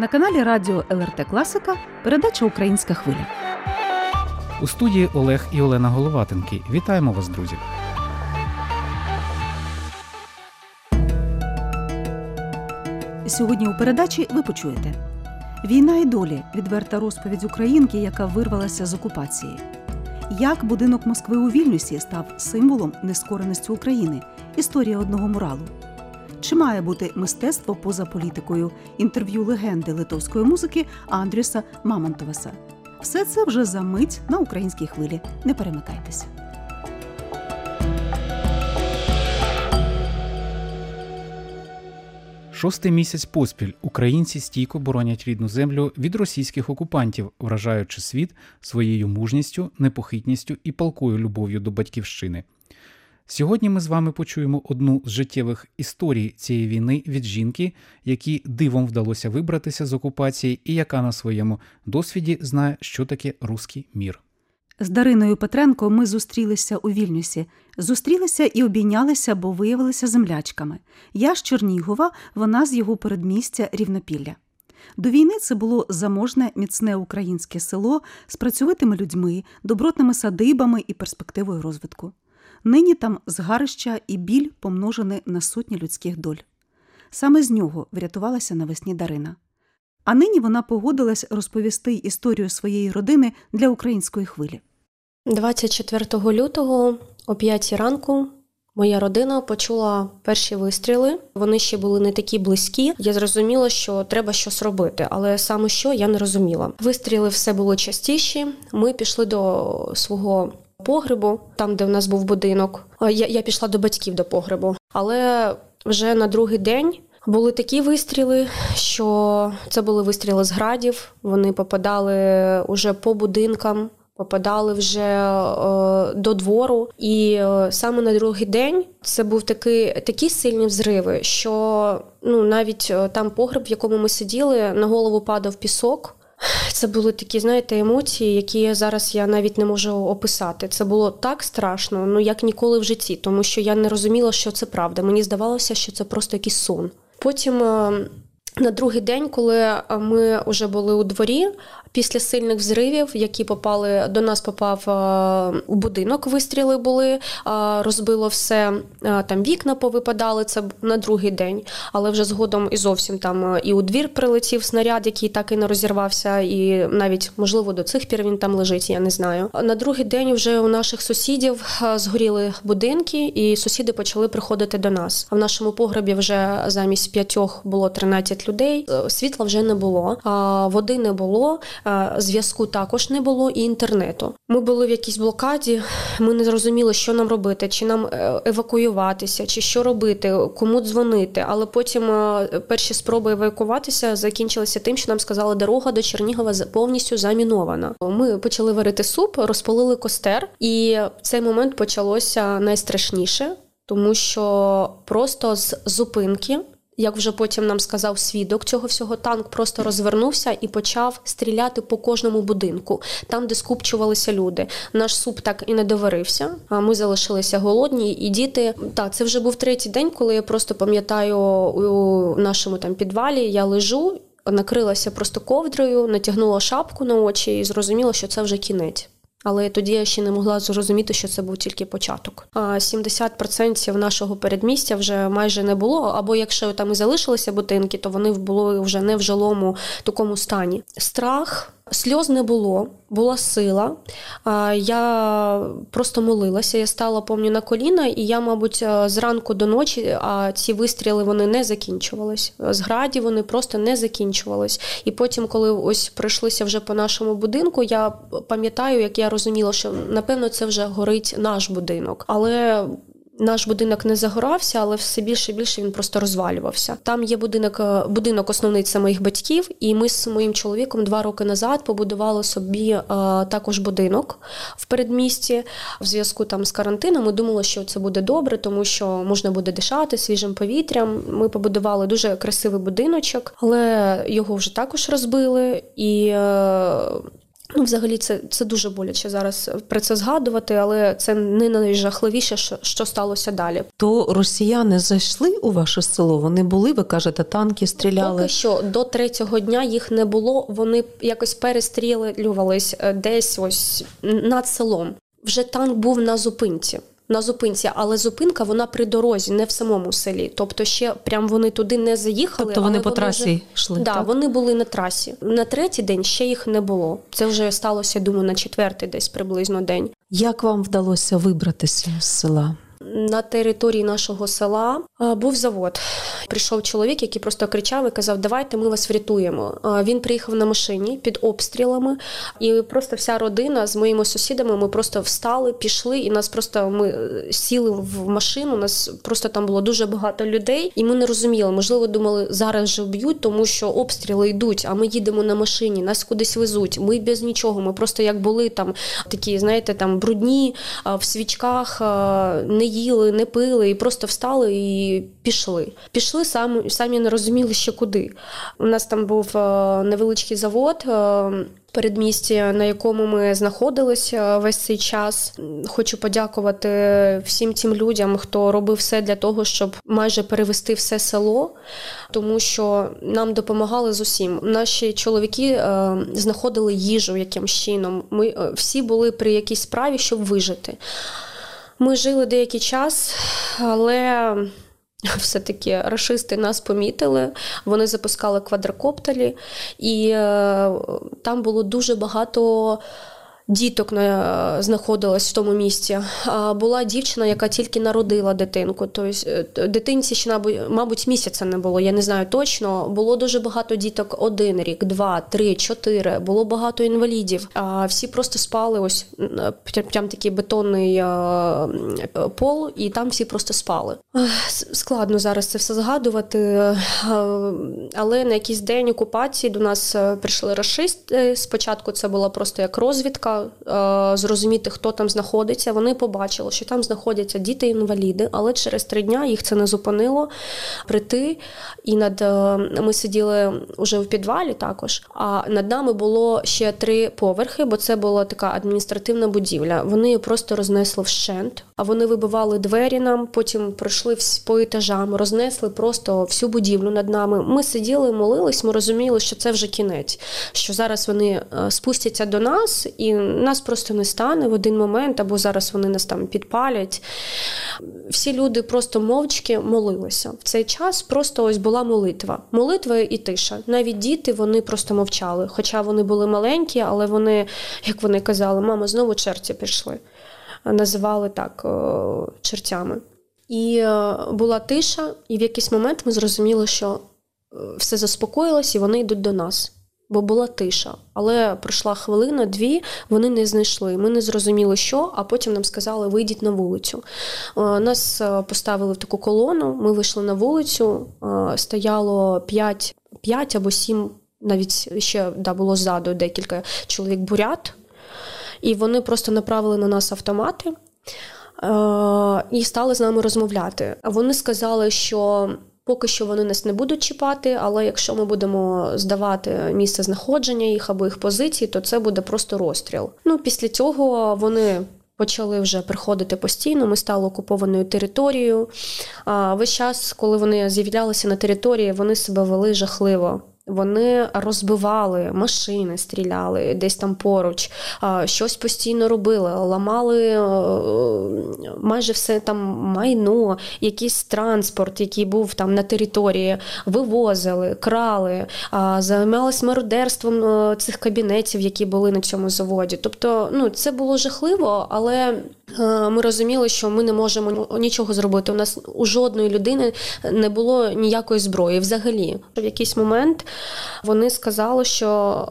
На каналі Радіо ЛРТ Класика передача Українська хвиля. У студії Олег і Олена Головатенки. Вітаємо вас, друзі! Сьогодні у передачі ви почуєте Війна і долі відверта розповідь українки, яка вирвалася з окупації. Як будинок Москви у Вільнюсі став символом нескореності України, історія одного муралу. Чи має бути мистецтво поза політикою? Інтерв'ю легенди литовської музики Андрюса Мамонтоваса. Все це вже за мить на українській хвилі. Не перемикайтеся. Шостий місяць поспіль українці стійко боронять рідну землю від російських окупантів, вражаючи світ своєю мужністю, непохитністю і палкою любов'ю до батьківщини. Сьогодні ми з вами почуємо одну з життєвих історій цієї війни від жінки, якій дивом вдалося вибратися з окупації, і яка на своєму досвіді знає, що таке руський мір. З Дариною Петренко ми зустрілися у Вільнюсі. Зустрілися і обійнялися, бо виявилися землячками. Я з Чернігова, вона з його передмістя Рівнопілля. До війни це було заможне, міцне українське село з працьовитими людьми, добротними садибами і перспективою розвитку. Нині там згарища і біль помножені на сотні людських доль. Саме з нього врятувалася навесні Дарина. А нині вона погодилась розповісти історію своєї родини для української хвилі. 24 лютого о 5 ранку моя родина почула перші вистріли. Вони ще були не такі близькі. Я зрозуміла, що треба щось робити, але саме що я не розуміла. Вистріли все було частіші. Ми пішли до свого погребу, там де в нас був будинок. Я, я пішла до батьків до погребу, але вже на другий день. Були такі вистріли, що це були вистріли з градів. Вони попадали уже по будинкам, попадали вже е, до двору. І е, саме на другий день це був такий такі сильні взриви, що ну навіть е, там погреб, в якому ми сиділи, на голову падав пісок. Це були такі, знаєте, емоції, які зараз я навіть не можу описати. Це було так страшно, ну як ніколи в житті, тому що я не розуміла, що це правда. Мені здавалося, що це просто якийсь сон. Потім на другий день, коли ми вже були у дворі, після сильних взривів, які попали до нас, попав у будинок. Вистріли були, розбило все там вікна повипадали. Це на другий день, але вже згодом і зовсім там і у двір прилетів снаряд, який так і не розірвався, і навіть можливо до цих пір він там лежить. Я не знаю. На другий день вже у наших сусідів згоріли будинки, і сусіди почали приходити до нас. А в нашому погребі вже замість п'ятьох було 13 людей. Світла вже не було, води не було. Зв'язку також не було і інтернету. Ми були в якійсь блокаді. Ми не зрозуміли, що нам робити, чи нам е, евакуюватися, чи що робити, кому дзвонити. Але потім е, перші спроби евакуватися закінчилися тим, що нам сказали, дорога до Чернігова повністю замінована. Ми почали варити суп, розпалили костер, і в цей момент почалося найстрашніше, тому що просто з зупинки. Як вже потім нам сказав свідок цього всього, танк просто розвернувся і почав стріляти по кожному будинку, там, де скупчувалися люди. Наш суп так і не доварився. А ми залишилися голодні, і діти. Так, це вже був третій день, коли я просто пам'ятаю у нашому там підвалі. Я лежу, накрилася просто ковдрою, натягнула шапку на очі і зрозуміла, що це вже кінець. Але тоді я ще не могла зрозуміти, що це був тільки початок. А 70% нашого передмістя вже майже не було. Або якщо там і залишилися будинки, то вони були вже не в жилому такому стані. Страх. Сльоз не було, була сила. Я просто молилася. Я стала помню на коліна, і я, мабуть, зранку до ночі, а ці вистріли вони не закінчувались. З граді вони просто не закінчувались. І потім, коли ось пройшлися вже по нашому будинку, я пам'ятаю, як я розуміла, що напевно це вже горить наш будинок. Але наш будинок не загорався, але все більше і більше він просто розвалювався. Там є будинок, е, будинок основний це моїх батьків, і ми з моїм чоловіком два роки назад побудували собі е, також будинок в передмісті. В зв'язку там з карантином ми думали, що це буде добре, тому що можна буде дишати свіжим повітрям. Ми побудували дуже красивий будиночок, але його вже також розбили і. Е, Ну, взагалі, це це дуже боляче зараз про це згадувати, але це не найжахливіше, що що сталося далі. То росіяни зайшли у ваше село? Вони були, ви кажете, танки стріляли? Поки що до третього дня їх не було. Вони якось перестрілювались е, десь ось над селом. Вже танк був на зупинці на зупинці, але зупинка вона при дорозі, не в самому селі. Тобто, ще прям вони туди не заїхали. Тобто вони по трасі вже... йшли? Да, так, вони були на трасі. На третій день ще їх не було. Це вже сталося, думаю, на четвертий, десь приблизно день. Як вам вдалося вибратися з села? На території нашого села був завод. Прийшов чоловік, який просто кричав і казав: Давайте ми вас врятуємо. Він приїхав на машині під обстрілами, і просто вся родина з моїми сусідами. Ми просто встали, пішли, і нас просто ми е, сіли в машину. Нас просто там було дуже багато людей, і ми не розуміли. Можливо, думали, зараз же вб'ють, тому що обстріли йдуть. А ми їдемо на машині, нас кудись везуть. Ми без нічого. Ми просто як були там такі, знаєте, там брудні в свічках, не їли, не пили, і просто встали і пішли. Пішли самі, самі не розуміли, ще куди. У нас там був е, невеличкий завод. Е, передмісті, на якому ми знаходилися весь цей час, хочу подякувати всім тим людям, хто робив все для того, щоб майже перевести все село, тому що нам допомагали з усім. Наші чоловіки е, знаходили їжу якимсь чином. Ми е, всі були при якійсь справі, щоб вижити. Ми жили деякий час, але все-таки рашисти нас помітили. Вони запускали квадрокоптері, і е, там було дуже багато діток знаходилась в тому місці. Була дівчина, яка тільки народила дитинку. Тобто дитинці ще, мабуть, місяця не було. Я не знаю точно. Було дуже багато діток один рік, два, три, чотири. Було багато інвалідів. Всі просто спали. Ось прям такий бетонний пол, і там всі просто спали. Складно зараз це все згадувати. Але на якийсь день окупації до нас е, прийшли расисти. Спочатку це була просто як розвідка. Е, зрозуміти, хто там знаходиться. Вони побачили, що там знаходяться діти-інваліди, але через три дня їх це не зупинило прийти. І над е, ми сиділи вже в підвалі також. А над нами було ще три поверхи, бо це була така адміністративна будівля. Вони її просто рознесли вщент, а вони вибивали двері нам, потім пройшли по етажам, рознесли просто всю будівлю над нами. Ми сиділи, молились, ми розуміли, що це вже кінець, що зараз вони е, спустяться до нас і нас просто не стане в один момент, або зараз вони нас там підпалять. Всі люди просто мовчки молилися. В цей час просто ось була молитва. Молитва і тиша. Навіть діти вони просто мовчали. Хоча вони були маленькі, але вони, як вони казали, мама, знову черті пішли. Називали так чертями. І е, була тиша, і в якийсь момент ми зрозуміли, що е, все заспокоїлось, і вони йдуть до нас бо була тиша. Але пройшла хвилина, дві, вони не знайшли. Ми не зрозуміли, що, а потім нам сказали, вийдіть на вулицю. Е, нас е, поставили в таку колону, ми вийшли на вулицю, е, стояло п'ять 5 або сім, навіть ще да, було ззаду декілька чоловік бурят, і вони просто направили на нас автомати. І стали з нами розмовляти. Вони сказали, що Поки що вони нас не будуть чіпати, але якщо ми будемо здавати місце знаходження їх або їх позиції, то це буде просто розстріл. Ну після цього вони. Почали вже приходити постійно, ми стали окупованою територією. А весь час, коли вони з'являлися на території, вони себе вели жахливо. Вони розбивали машини, стріляли десь там поруч, щось постійно робили, ламали е, майже все там майно, якийсь транспорт, який був там на території, вивозили, крали, займалися мародерством е, цих кабінетів, які були на цьому заводі. Тобто, ну це було жахливо, але Е, ми розуміли, що ми не можемо нічого зробити. У нас у жодної людини не було ніякої зброї. Взагалі, в якийсь момент вони сказали, що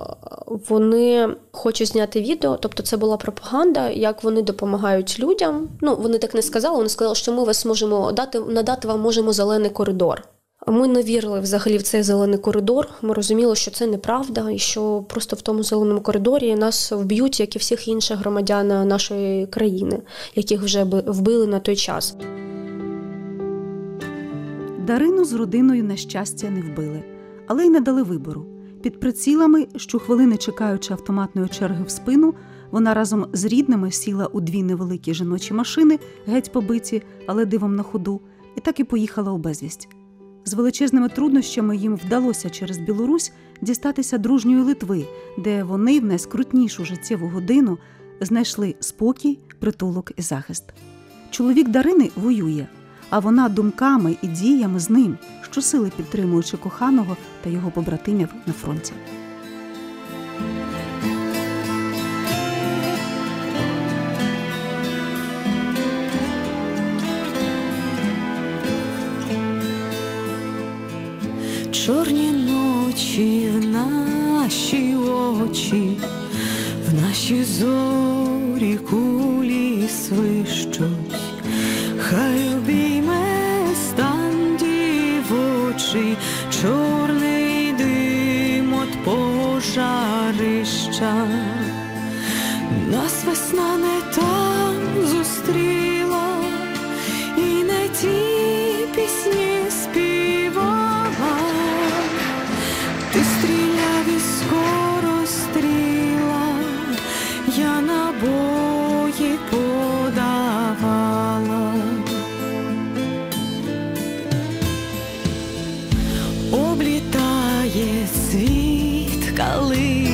вони хочуть зняти відео, тобто це була пропаганда, як вони допомагають людям. Ну вони так не сказали. Вони сказали, що ми вас можемо дати надати вам можемо зелений коридор. Ми не вірили взагалі в цей зелений коридор. Ми розуміли, що це неправда, і що просто в тому зеленому коридорі нас вб'ють, як і всіх інших громадян нашої країни, яких вже вбили на той час. Дарину з родиною на щастя не вбили, але й не дали вибору. Під прицілами, щохвилини чекаючи автоматної черги в спину, вона разом з рідними сіла у дві невеликі жіночі машини, геть побиті, але дивом на ходу, і так і поїхала у безвість. З величезними труднощами їм вдалося через Білорусь дістатися дружньої Литви, де вони в найскрутнішу життєву годину знайшли спокій, притулок і захист. Чоловік Дарини воює, а вона думками і діями з ним, щосили підтримуючи коханого та його побратимів на фронті. Чорні ночі в наші очі, в наші зорі кулі свищуть, дівочий, чорний дим от пожарища. Облітає світ калини,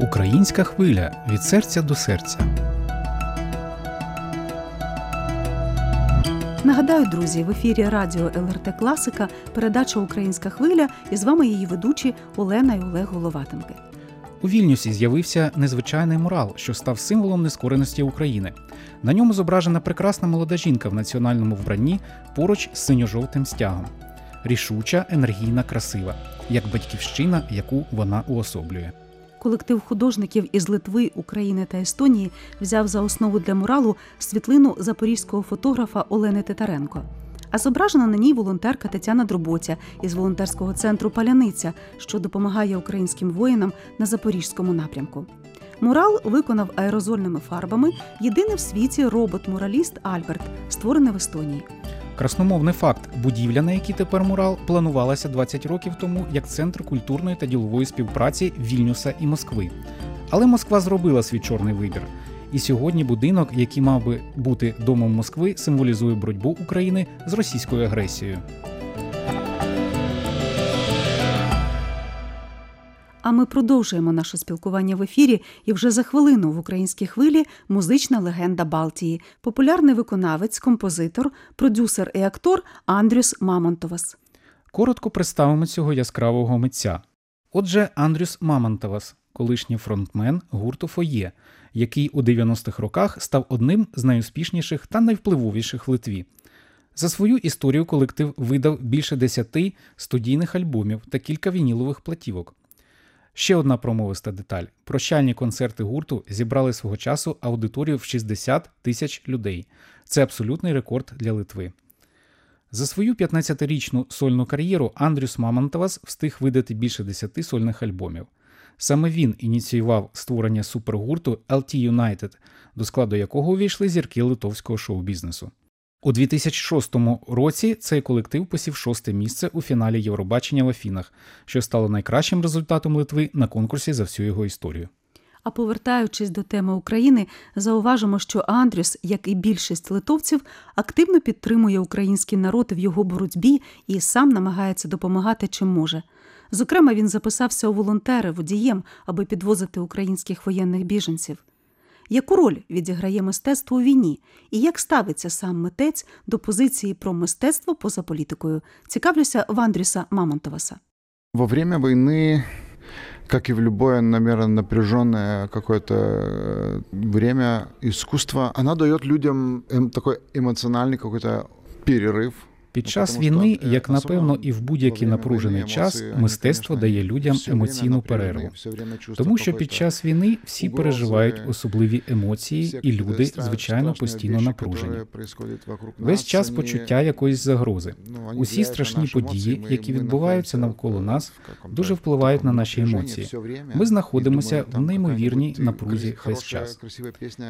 Українська хвиля від серця до серця. Нагадаю, друзі, в ефірі радіо ЛРТ Класика передача Українська хвиля і з вами її ведучі Олена і Олег Головатенки. У Вільнюсі з'явився незвичайний мурал, що став символом нескореності України. На ньому зображена прекрасна молода жінка в національному вбранні поруч з синьо-жовтим стягом. Рішуча, енергійна, красива, як батьківщина, яку вона уособлює. Колектив художників із Литви, України та Естонії взяв за основу для муралу світлину запорізького фотографа Олени Титаренко. А зображена на ній волонтерка Тетяна Дроботя із волонтерського центру Паляниця, що допомагає українським воїнам на запорізькому напрямку. Мурал виконав аерозольними фарбами єдиний в світі робот-мураліст Альберт, створений в Естонії. Красномовний факт: будівля, на якій тепер мурал, планувалася 20 років тому як центр культурної та ділової співпраці Вільнюса і Москви. Але Москва зробила свій чорний вибір. І сьогодні будинок, який мав би бути домом Москви, символізує боротьбу України з російською агресією. А ми продовжуємо наше спілкування в ефірі. І вже за хвилину в українській хвилі музична легенда Балтії, популярний виконавець, композитор, продюсер і актор Андрюс Мамонтовас. Коротко представимо цього яскравого митця. Отже, Андрюс Мамонтовас, колишній фронтмен гурту Фоє, який у 90-х роках став одним з найуспішніших та найвпливовіших в Литві. За свою історію колектив видав більше десяти студійних альбомів та кілька вінілових платівок. Ще одна промовиста деталь: прощальні концерти гурту зібрали свого часу аудиторію в 60 тисяч людей. Це абсолютний рекорд для Литви. За свою 15-річну сольну кар'єру Андрюс Мамонтовас встиг видати більше 10 сольних альбомів. Саме він ініціював створення супергурту LT United, до складу якого увійшли зірки литовського шоу-бізнесу. У 2006 році цей колектив посів шосте місце у фіналі Євробачення в Афінах, що стало найкращим результатом Литви на конкурсі за всю його історію. А повертаючись до теми України, зауважимо, що Андрюс, як і більшість литовців, активно підтримує український народ в його боротьбі і сам намагається допомагати чим може. Зокрема, він записався у волонтери водієм, аби підвозити українських воєнних біженців Яку роль відіграє мистецтво у війні, і як ставиться сам митець до позиції про мистецтво поза політикою? Цікавлюся в Андрюса Мамонтоваса. Во время войны, как и в любое, наверное, напряженное какое-то э, время, искусство, оно дает людям эм, такой эмоциональный какой-то перерыв. під Ну, час війни, е, як напевно і в будь-який напружений час, мистецтво дає людям емоційну перерву. Тому що під час війни всі переживають особливі емоції, і люди, звичайно, постійно напружені. Весь час почуття якоїсь загрози. ну, Усі страшні події, які відбуваються навколо нас, дуже впливають на наші емоції. Ми знаходимося в неймовірній напрузі крас- весь час.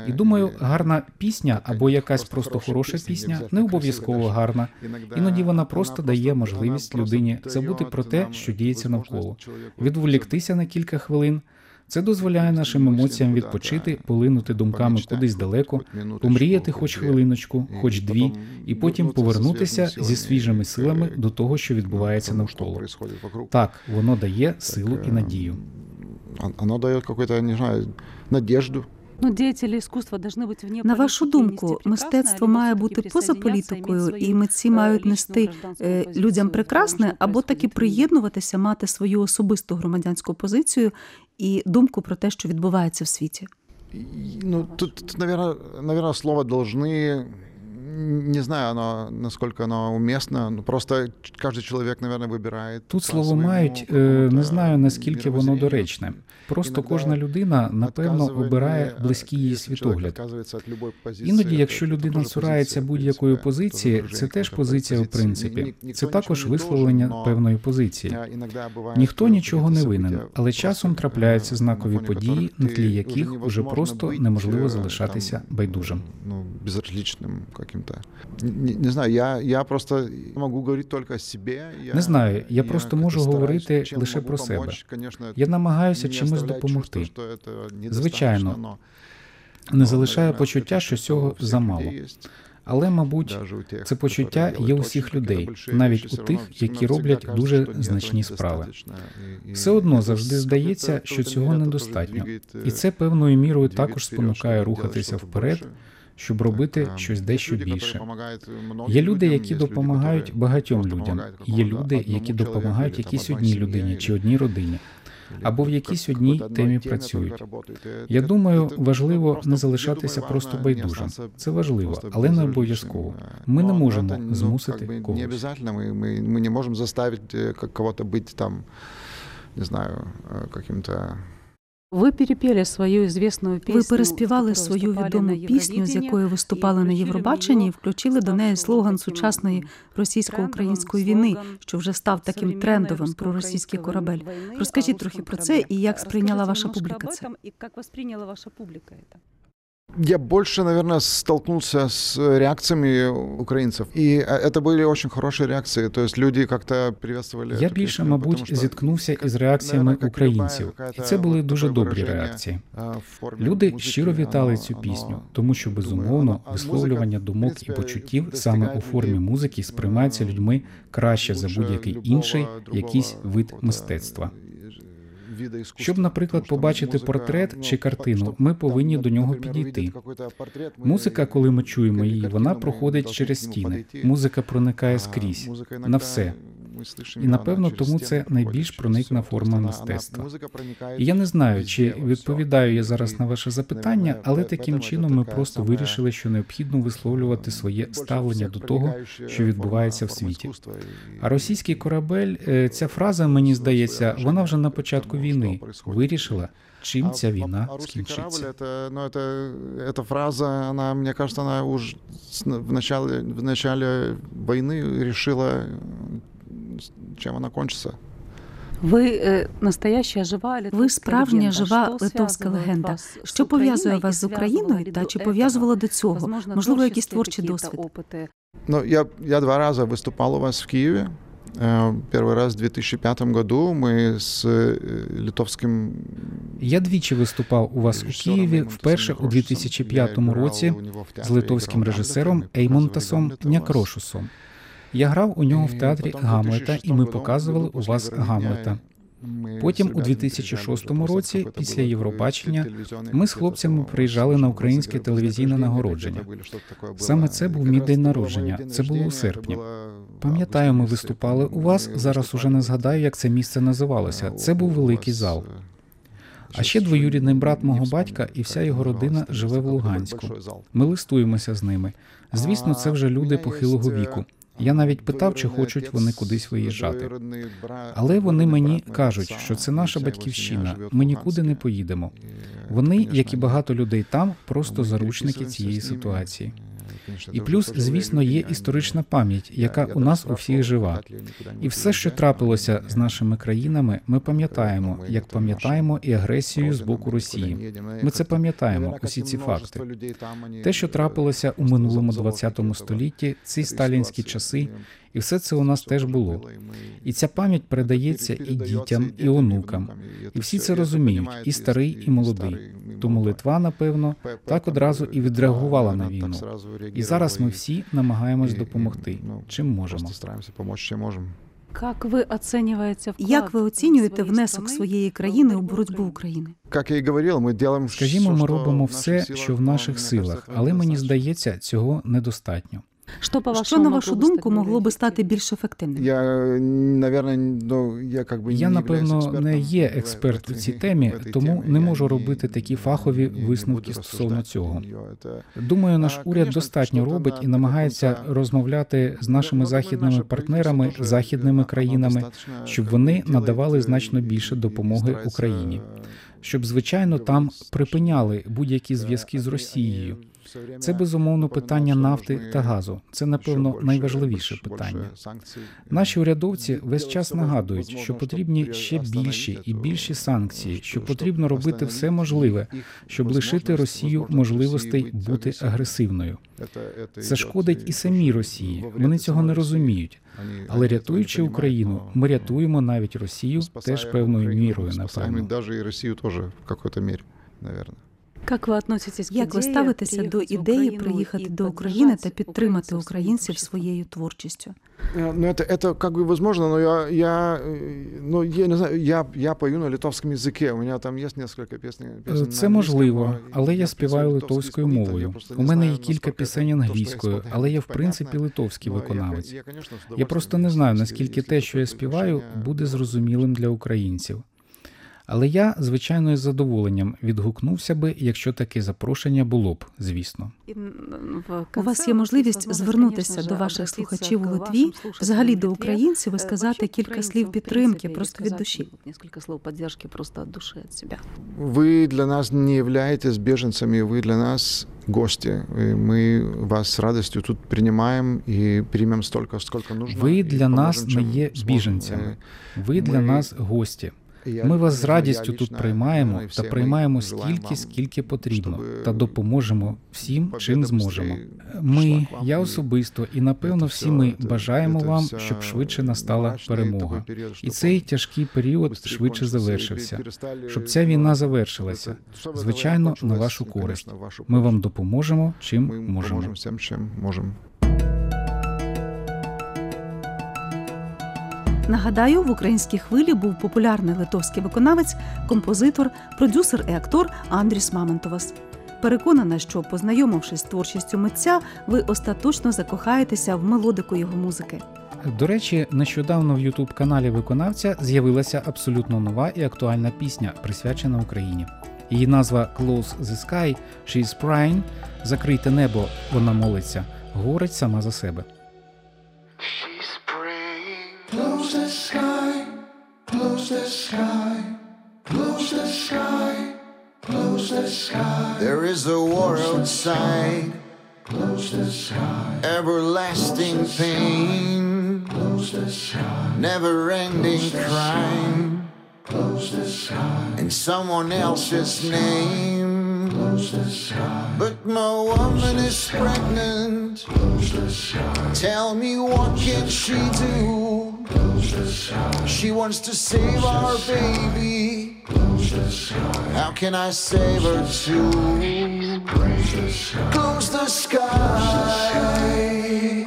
І думаю, гарна пісня або якась просто хороша пісня, не обов'язково гарна. Іноді вона просто дає можливість людині забути про те, що діється навколо, відволіктися на кілька хвилин. Це дозволяє нашим емоціям відпочити, полинути думками кудись далеко, помріяти хоч хвилиночку, хоч дві, і потім повернутися зі свіжими силами до того, що відбувається навколо. Так, воно дає силу і надію. Оно дає какую-то, не знаю, надежду. Ну, деятели искусства должны быть вне На вашу політики і думку, нести мистецтво прекрасне, має або бути все-таки поза присоединяться, політикою, иметь і свою, митці е, мають лічну нести гражданську е, позицію, людям тому прекрасне, що або таки происходит в мире. приєднуватися, мати свою особисту громадянську позицію і думку про те, що відбувається в світі. И, Ну, тут, тут наверное, наверное, слово должны. Не знаю, оно, насколько оно уместно. Ну, просто каждый человек, наверное, выбирает. Тут по слово своему мають е, какому-то не знаю наскільки воно мировоззрению. доречне. Просто Іноді кожна людина напевно Отказывание, обирає э, близький їй если человек світогляд. отказывается от любой позиции, Іноді, это- якщо это людина тоже цурається позиция, в будь-якої принципе, позиції, тоже це теж выражение позиція в какой-то позиции. принципі. Ні- ні- Це ніхто також нічого не висловлення должен, но, певної позиції. э, иногда бывает, Ніхто что нічого не какие-то винен, события але просто, часом э, трапляються на знакові фоне події, которых на ты тлі уже яких уже невозможно просто быть, неможливо э, залишатися там, байдужим. Ну, безразличным каким-то. Не, не знаю, я, я просто могу говорити тільки о себе. Я, Не знаю, я просто можу стараюсь, говорити чим лише можу про себе. помочь, конечно, Я намагаюся не чимось оставляє допомогти. чувство, що це недостатньо, Звичайно, но, Не но, залишаю наверное, почуття, це що чувство цього у всіх замало. людей є. Але, мабуть, Даже у тех, це почуття которые є у делают всіх очень людей, какие-то большие навіть вещи, у всё тих, равно які всегда роблять кажется, дуже что нет, значні этого справи. недостаточно. І- і Все одно це завжди с- здається, какой-то- що какой-то цього меня это недостатньо. тоже двигает, І э, це певною мірою двигает також вперед, спонукає чтобы рухатися делать что-то вперед, больше. щоб робити Так, щось є дещо люди, які більше. допомагають многим Є люди, людям, які є люди, допомагають які багатьом просто людям. допомагають Є какому-то люди, одному які чоловіку, допомагають или там якійсь одній одній сім'ї, людині или- чи одній родині. или або в как- якійсь как- одній какой-то темі одной теме працюють. только работають. Е, Я це- думаю, це важливо просто, не я залишатися думаю, просто важно байдужим. не остаться Це важливо, просто але не безразличним, обов'язково. е. Ми не Но можемо это, ну, змусити как бы Не когось. обязательно, мы, мы, мы не можем заставить э, как- кого-то быть там, не знаю, э, каким-то ви перепіли свою звісну пісню, Ви переспівали свою відому пісню, з якою виступали на Євробаченні, і включили до неї слоган сучасної російсько-української війни, що вже став таким трендовим про російський корабель. Розкажіть трохи про це і як сприйняла ваша публіка це. этом и как восприняла ваша публика это. Я больше, наверное, столкнулся с реакциями украинцев. И э, это были очень хорошие реакции. То есть люди как-то приветствовали. Я эту більше, песню, мабуть, потому что, зіткнувся как, із реакціями наверное, как и любая українців, і какая-то це були вот дуже такое добрі выражение, реакції. а, в формі Люди музики, щиро вітали оно- цю оно, пісню, тому що думаю, безумовно оно- а висловлювання музика, в думок і принципі, почуттів достигає саме у формі людей, музики сприймається е, людьми краще за лучше будь-який любого інший другого якийсь вид какого-то, мистецтва. Щоб, наприклад, побачити портрет ну, чи картину, ми повинні до нього підійти. Музика, коли ми чуємо її, вона проходить через стіни. Музика проникає скрізь. на все. мы слышим, І да, напевно она через тому стены це проходит, найбільш через проникна всё. То форма есть она- мистецтва. она- музика проникает І я не знаю, чи везде, во відповідаю я всьому. зараз І, на ваше запитання, наверное, але в- таким в этом чином это ми така просто сама, вирішили, що необхідно висловлювати своє більше ставлення всіх до того, проникаюча що відбувається в форма- форма світі. іскусства і- А російський корабель, е, ця фраза, мені здається, вона вже на початку війни вирішила, чим А- ця а- війна а русский скінчиться. корабль, это, ну, это, эта фраза, она, мне кажется, она уже с- в начале, в начале войны решила, э, чем она кончится. Ви е, настояща жива литовська Ви справжня легенда. жива Що литовська зв'язує легенда. вас з Що пов'язує Україною вас і з зв'язувало Україною і та до чи этого? пов'язувало до цього? Возможно, Можливо, якийсь творческие творчий какие-то досвід? опыты. Ну, я, я два раза выступал у вас в Киеве. Э, Первый раз в 2005 году мы с э, литовским Я двічі виступав у вас у режисером Києві Эймонтасом вперше у Некрошесом. 2005 Я играл році у него в з театре, литовським играл режисером Гамлета, мы Еймонтасом показывали Гамлета у вас. Някрошусом. Я грав у нього в І театрі потім в Гамлета, і 2006 ми году, показували году у вас після Євровидення, Гамлета. мы Потім с у ребятами 2006 приезжали уже році, просто після какой-то було Євробачення, телевізійний ми з концерт, хлопцями это приїжджали на было українське вознаграждення, телевізійне где-то нагородження. были, что-то такое было. Саме це був Якраз мій це день було народження. моє день Це було у рождения, серпні. це було в Пам'ятаю, ми августі виступали місяці. у вас. Ми Зараз уже виступали не згадаю, як це місце називалося. Це був у великий вас, зал. е, А щас ще двоюрідний брат не мого вспомню, батька і як вся це його родина називалося. живе в Це такий Луганську. большой зал. Ми листуємося з ними. Звісно, це вже люди похилого віку. Я навіть питав, чи хочуть вони кудись виїжджати. Але вони мені кажуть, що це наша батьківщина. Ми нікуди не поїдемо. Вони, як і багато людей там, просто заручники цієї ситуації. І плюс, звісно, є історична пам'ять, яка у нас у всіх жива. І все, що трапилося з нашими країнами, ми пам'ятаємо, як пам'ятаємо і агресію з боку Росії. Ми це пам'ятаємо, усі ці факти. Те, що трапилося у минулому 20 столітті, ці сталінські часи, і все це у нас теж було. І ця пам'ять передається і дітям, і онукам. І всі це розуміють, і старий, і молодий. Тому Литва, напевно, так одразу і відреагувала на війну. І зараз ми всі намагаємось допомогти, чим можемо. Як ви оцінюєте вклад Як ви оцінюєте внесок своєї країни у боротьбу? України? Як я і говорив, ми робимо Скажімо, ми робимо все, що в наших силах, але мені здається, цього недостатньо. Що, по Що, на вашу думку, могло би стати більш ефективним? Я, наверное, ну, я как бы Я, не напевно, являюсь не експертом є в- експерт в у этой- цій темі, в этой тому темі. не Я можу робити такі фахові не- не висновки буду стосовно рассуждать цього. на неё. Это- Думаю, наш А, уряд конечно, достатньо що-то робить на- і на намагається кінця- розмовляти з нашими Ну, думаю, західними наше партнерами, правительство теж, західними воно країнами, достатньо, щоб как вони бы, надавали делает, значно і- більше і допомоги старається, Україні. е, щоб, звичайно, там припиняли будь-які зв'язки з Росією. це безумовно питання нафти та газу. Це напевно найважливіше питання. Наші урядовці весь час нагадують, що потрібні ще більші і більші санкції, що потрібно робити все можливе, щоб лишити Росію можливостей бути агресивною. Це шкодить і самій Росії. Вони цього не розуміють. Але рятуючи Україну, ми рятуємо навіть Росію теж певною мірою, напевно. Навіть і Росію теж в якій-то мірі, мабуть. Як ви относитесь к Як ви ідеї ставитеся до приїхати в ідеї Україну приїхати і до України та підтримати підтримати українців українців своїм своєю творчістю? Э, Ну, это, это как бы возможно, но я, я, э, ну, я не знаю, я, я пою на литовском языке, у меня там есть несколько песен. песен на Це английском, можливо, но але я в співаю принципе, литовською литовский мовою. исполнитель, я просто У не мене знаю, є кілька насколько пісень это то, что я англійською, исполняю, але я в понятно. принципі литовський Но я- виконавець. я, конечно, с Я просто не удовольствием, знаю, если- наскільки если те, що я такое співаю, приглашение, буде э, зрозумілим для українців. Але я, звичайно, із задоволенням відгукнувся би, якщо таке запрошення було б, звісно. У вас є можливість звернутися до ваших слухачів у Литві, взагалі до українців і сказати кілька слів підтримки просто від душі. Несколько слов поддержки просто от души, от себя. Вы для нас не являетесь беженцами, вы для нас гости. И мы вас с радостью тут принимаем и примем столько, сколько нужно. Ви и для нас поможем, не чем є сможем. біженцями. Ви для ми- нас гості. И я- Ми вас з я радістю тут лично, приймаємо наверное, та все мы приймаємо желаем стільки, вам, скільки потрібно, щоб та допоможемо всім, побіда чим зможемо. быстрее Ми, йшла к вам, я і особисто, і напевно це всі все- ми це- бажаємо це вам, вся щоб швидше настала мрачний перемога. такий період, І щоб цей він тяжкий період быстрее швидше кончився, і завершився. перестали Щоб ця війна воювати. завершилася. Все це Звичайно, на кончилось, вашу і, користь. конечно, в вашу Ми вам користь. допоможемо, чим Ми можемо. Нагадаю, в українській хвилі був популярний литовський виконавець, композитор, продюсер і актор Андріс Мамонтовас. Переконана, що познайомившись з творчістю митця, ви остаточно закохаєтеся в мелодику його музики. До речі, нещодавно в youtube каналі виконавця з'явилася абсолютно нова і актуальна пісня, присвячена Україні. Її назва Close the Sky, She's Crying, Закрийте небо, вона молиться, говорить сама за себе. Close the sky, close the sky, close the sky. There is a war outside. Close the sky. Everlasting pain. Close the sky. Never ending crime. Close the sky. In someone else's name. Close the sky. But my woman is pregnant. Close the sky. Tell me what can she do? She wants to save our baby. How can I save her too? Close the sky.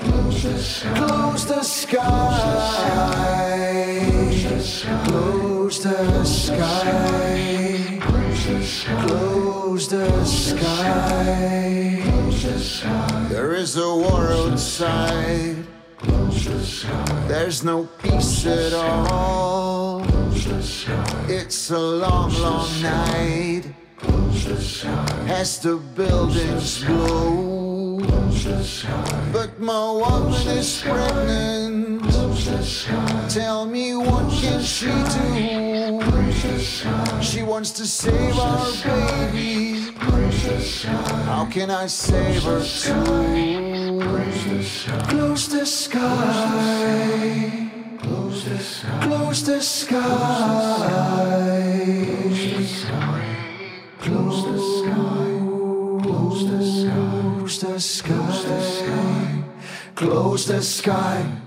Close the sky. Close the sky. Close the sky. Close the sky. Close the sky. There is a war outside. There's no peace at all. It's a long, long night. As the buildings blow. But my woman is pregnant. Tell me what can she do? She wants to save our baby. How can I save her too? The sky close the sky. Close the sky. Close the sky. Close the sky. Close the sky. Close the sky.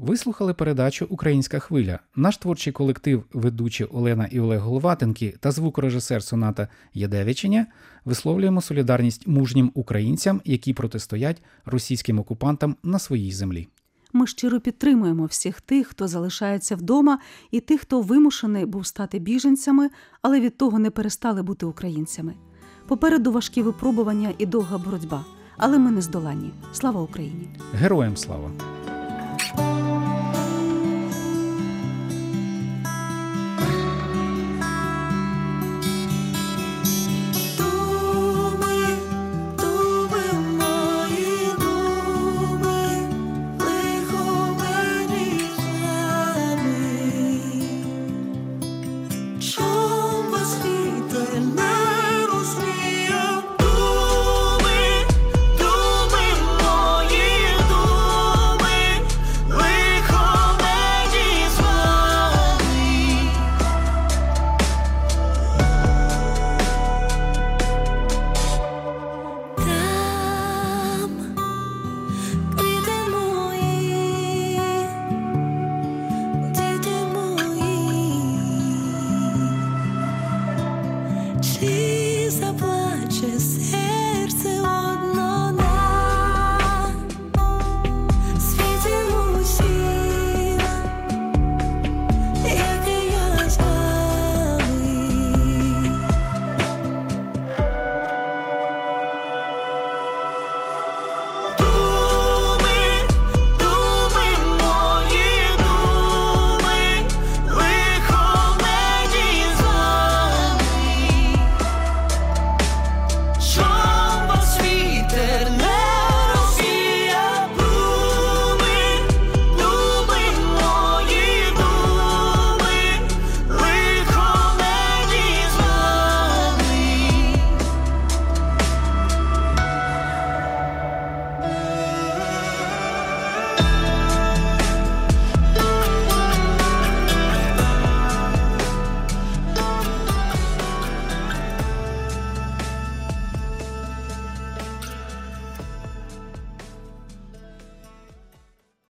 Ви слухали передачу Українська хвиля. Наш творчий колектив, ведучі Олена і Олег Головатенки та звукорежисер Соната Ядевиченя висловлюємо солідарність мужнім українцям, які протистоять російським окупантам на своїй землі. Ми щиро підтримуємо всіх тих, хто залишається вдома, і тих, хто вимушений був стати біженцями, але від того не перестали бути українцями. Попереду важкі випробування і довга боротьба, але ми не здоланні. Слава Україні! Героям слава!